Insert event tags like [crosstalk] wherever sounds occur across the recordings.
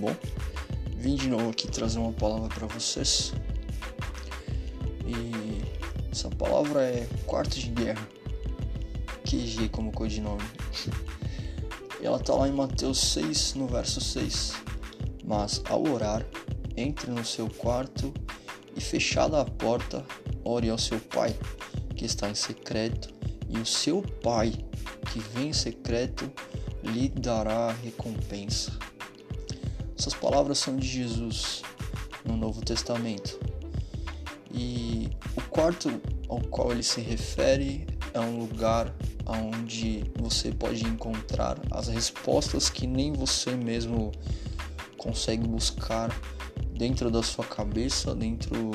bom? Vim de novo aqui trazer uma palavra para vocês. E essa palavra é quarto de guerra. QG como codinome. E ela tá lá em Mateus 6, no verso 6. Mas ao orar, entre no seu quarto e fechada a porta, ore ao seu pai, que está em secreto, e o seu pai, que vem em secreto, lhe dará recompensa. Essas palavras são de Jesus no Novo Testamento. E o quarto ao qual ele se refere é um lugar onde você pode encontrar as respostas que nem você mesmo consegue buscar dentro da sua cabeça, dentro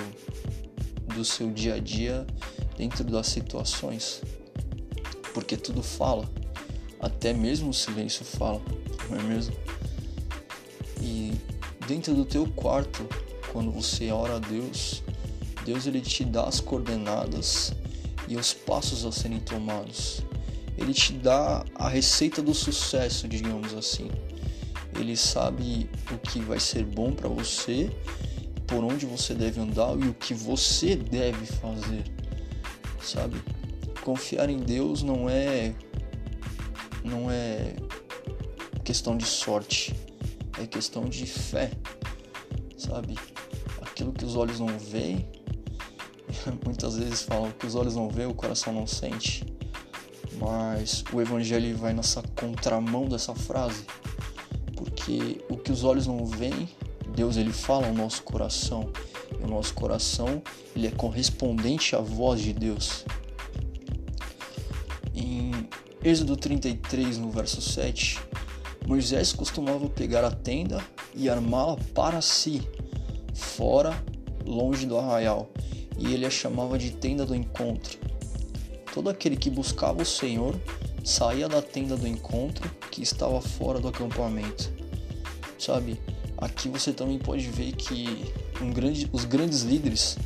do seu dia a dia, dentro das situações. Porque tudo fala. Até mesmo o silêncio fala, não é mesmo? Dentro do teu quarto, quando você ora a Deus, Deus ele te dá as coordenadas e os passos a serem tomados. Ele te dá a receita do sucesso, digamos assim. Ele sabe o que vai ser bom para você, por onde você deve andar e o que você deve fazer. Sabe? Confiar em Deus não é não é questão de sorte, é questão de fé, sabe? Aquilo que os olhos não veem, [laughs] muitas vezes falam que os olhos não veem, o coração não sente, mas o evangelho vai nessa contramão dessa frase, porque o que os olhos não veem, Deus ele fala ao nosso coração, e o nosso coração ele é correspondente à voz de Deus. Êxodo 33, no verso 7, Moisés costumava pegar a tenda e armá-la para si, fora, longe do arraial, e ele a chamava de tenda do encontro. Todo aquele que buscava o Senhor saía da tenda do encontro que estava fora do acampamento. Sabe, aqui você também pode ver que um grande, os grandes líderes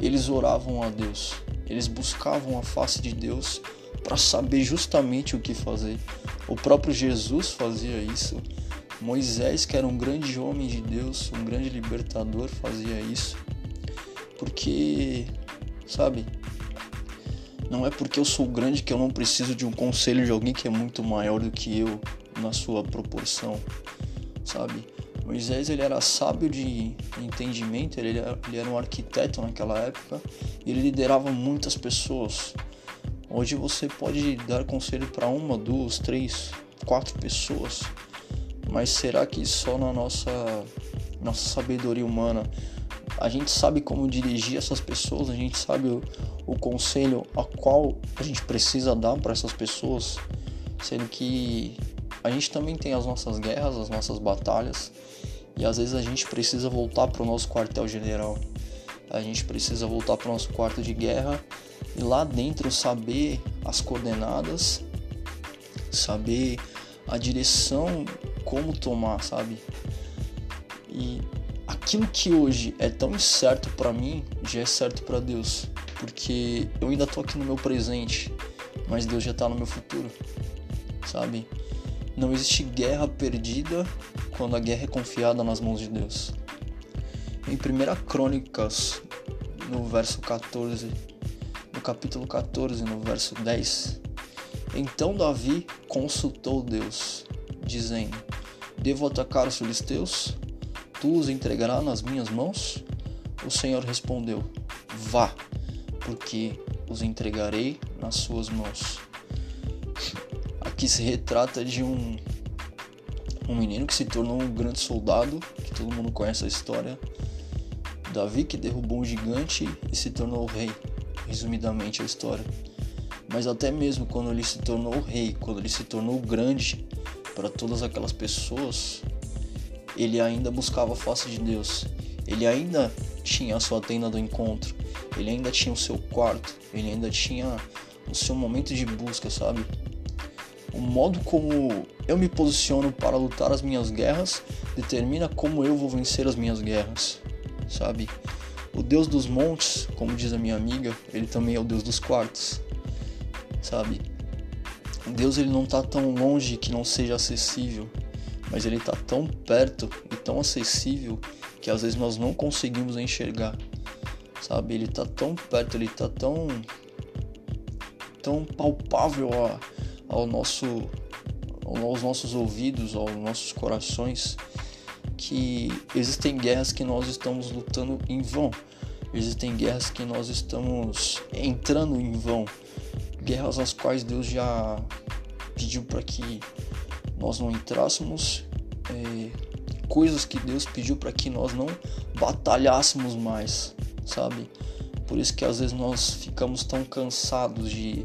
eles oravam a Deus, eles buscavam a face de Deus para saber justamente o que fazer. O próprio Jesus fazia isso. Moisés, que era um grande homem de Deus, um grande libertador, fazia isso. Porque, sabe, não é porque eu sou grande que eu não preciso de um conselho de alguém que é muito maior do que eu na sua proporção, sabe? Moisés ele era sábio de entendimento, ele era, ele era um arquiteto naquela época e ele liderava muitas pessoas. Hoje você pode dar conselho para uma, duas, três, quatro pessoas, mas será que só na nossa nossa sabedoria humana a gente sabe como dirigir essas pessoas? A gente sabe o, o conselho a qual a gente precisa dar para essas pessoas, sendo que a gente também tem as nossas guerras, as nossas batalhas, e às vezes a gente precisa voltar para o nosso quartel-general. A gente precisa voltar para o nosso quarto de guerra e lá dentro saber as coordenadas, saber a direção, como tomar, sabe? E aquilo que hoje é tão incerto para mim já é certo para Deus, porque eu ainda tô aqui no meu presente, mas Deus já tá no meu futuro, sabe? Não existe guerra perdida quando a guerra é confiada nas mãos de Deus. Em 1 Crônicas, no verso 14, no capítulo 14, no verso 10. Então Davi consultou Deus, dizendo: Devo atacar os filisteus? Tu os entregarás nas minhas mãos? O Senhor respondeu: Vá, porque os entregarei nas suas mãos. Aqui se retrata de um um menino que se tornou um grande soldado, que todo mundo conhece a história. Davi que derrubou um gigante e se tornou rei resumidamente a história. Mas até mesmo quando ele se tornou rei, quando ele se tornou grande para todas aquelas pessoas, ele ainda buscava a face de Deus. Ele ainda tinha a sua tenda do encontro. Ele ainda tinha o seu quarto. Ele ainda tinha o seu momento de busca, sabe? O modo como eu me posiciono para lutar as minhas guerras determina como eu vou vencer as minhas guerras, sabe? O Deus dos montes, como diz a minha amiga, ele também é o Deus dos quartos, sabe? Deus ele não está tão longe que não seja acessível, mas ele está tão perto e tão acessível que às vezes nós não conseguimos enxergar. Sabe? Ele está tão perto, ele está tão tão palpável a, ao nosso aos nossos ouvidos, aos nossos corações, que existem guerras que nós estamos lutando em vão. Existem guerras que nós estamos entrando em vão. Guerras às quais Deus já pediu para que nós não entrássemos. É, coisas que Deus pediu para que nós não batalhássemos mais, sabe? Por isso que às vezes nós ficamos tão cansados de,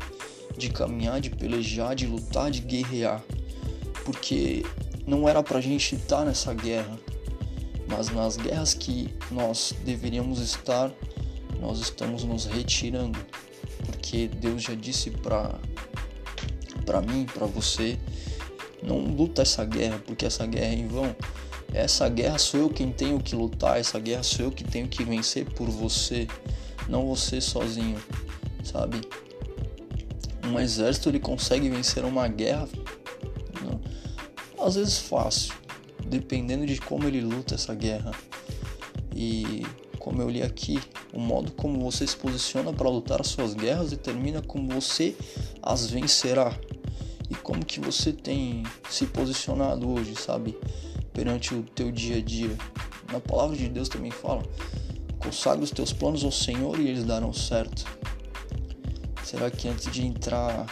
de caminhar, de pelejar, de lutar, de guerrear porque não era pra gente estar nessa guerra, mas nas guerras que nós deveríamos estar, nós estamos nos retirando, porque Deus já disse para para mim, para você, não luta essa guerra, porque essa guerra é em vão. Essa guerra sou eu quem tenho que lutar, essa guerra sou eu que tenho que vencer por você, não você sozinho, sabe? Um exército ele consegue vencer uma guerra às vezes fácil, dependendo de como ele luta essa guerra. E como eu li aqui, o modo como você se posiciona para lutar as suas guerras determina como você as vencerá. E como que você tem se posicionado hoje, sabe? Perante o teu dia a dia. Na palavra de Deus também fala: consagre os teus planos ao Senhor e eles darão certo. Será que antes de entrar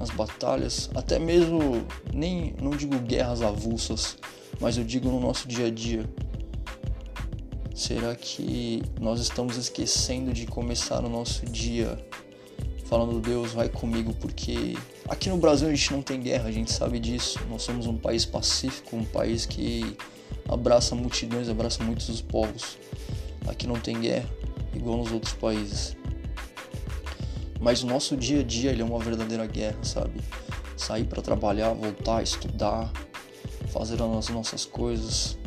nas batalhas, até mesmo nem não digo guerras avulsas, mas eu digo no nosso dia a dia. Será que nós estamos esquecendo de começar o nosso dia falando Deus vai comigo porque aqui no Brasil a gente não tem guerra, a gente sabe disso. Nós somos um país pacífico, um país que abraça multidões, abraça muitos os povos. Aqui não tem guerra igual nos outros países. Mas o nosso dia a dia ele é uma verdadeira guerra, sabe? Sair para trabalhar, voltar, estudar, fazer as nossas coisas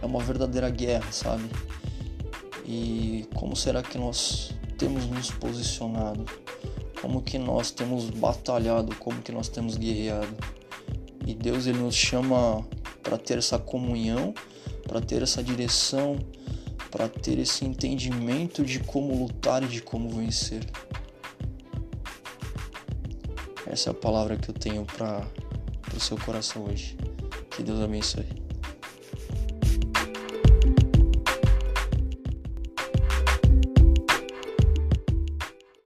é uma verdadeira guerra, sabe? E como será que nós temos nos posicionado? Como que nós temos batalhado? Como que nós temos guerreado? E Deus ele nos chama para ter essa comunhão, para ter essa direção, para ter esse entendimento de como lutar e de como vencer. Essa é a palavra que eu tenho para o seu coração hoje. Que Deus abençoe.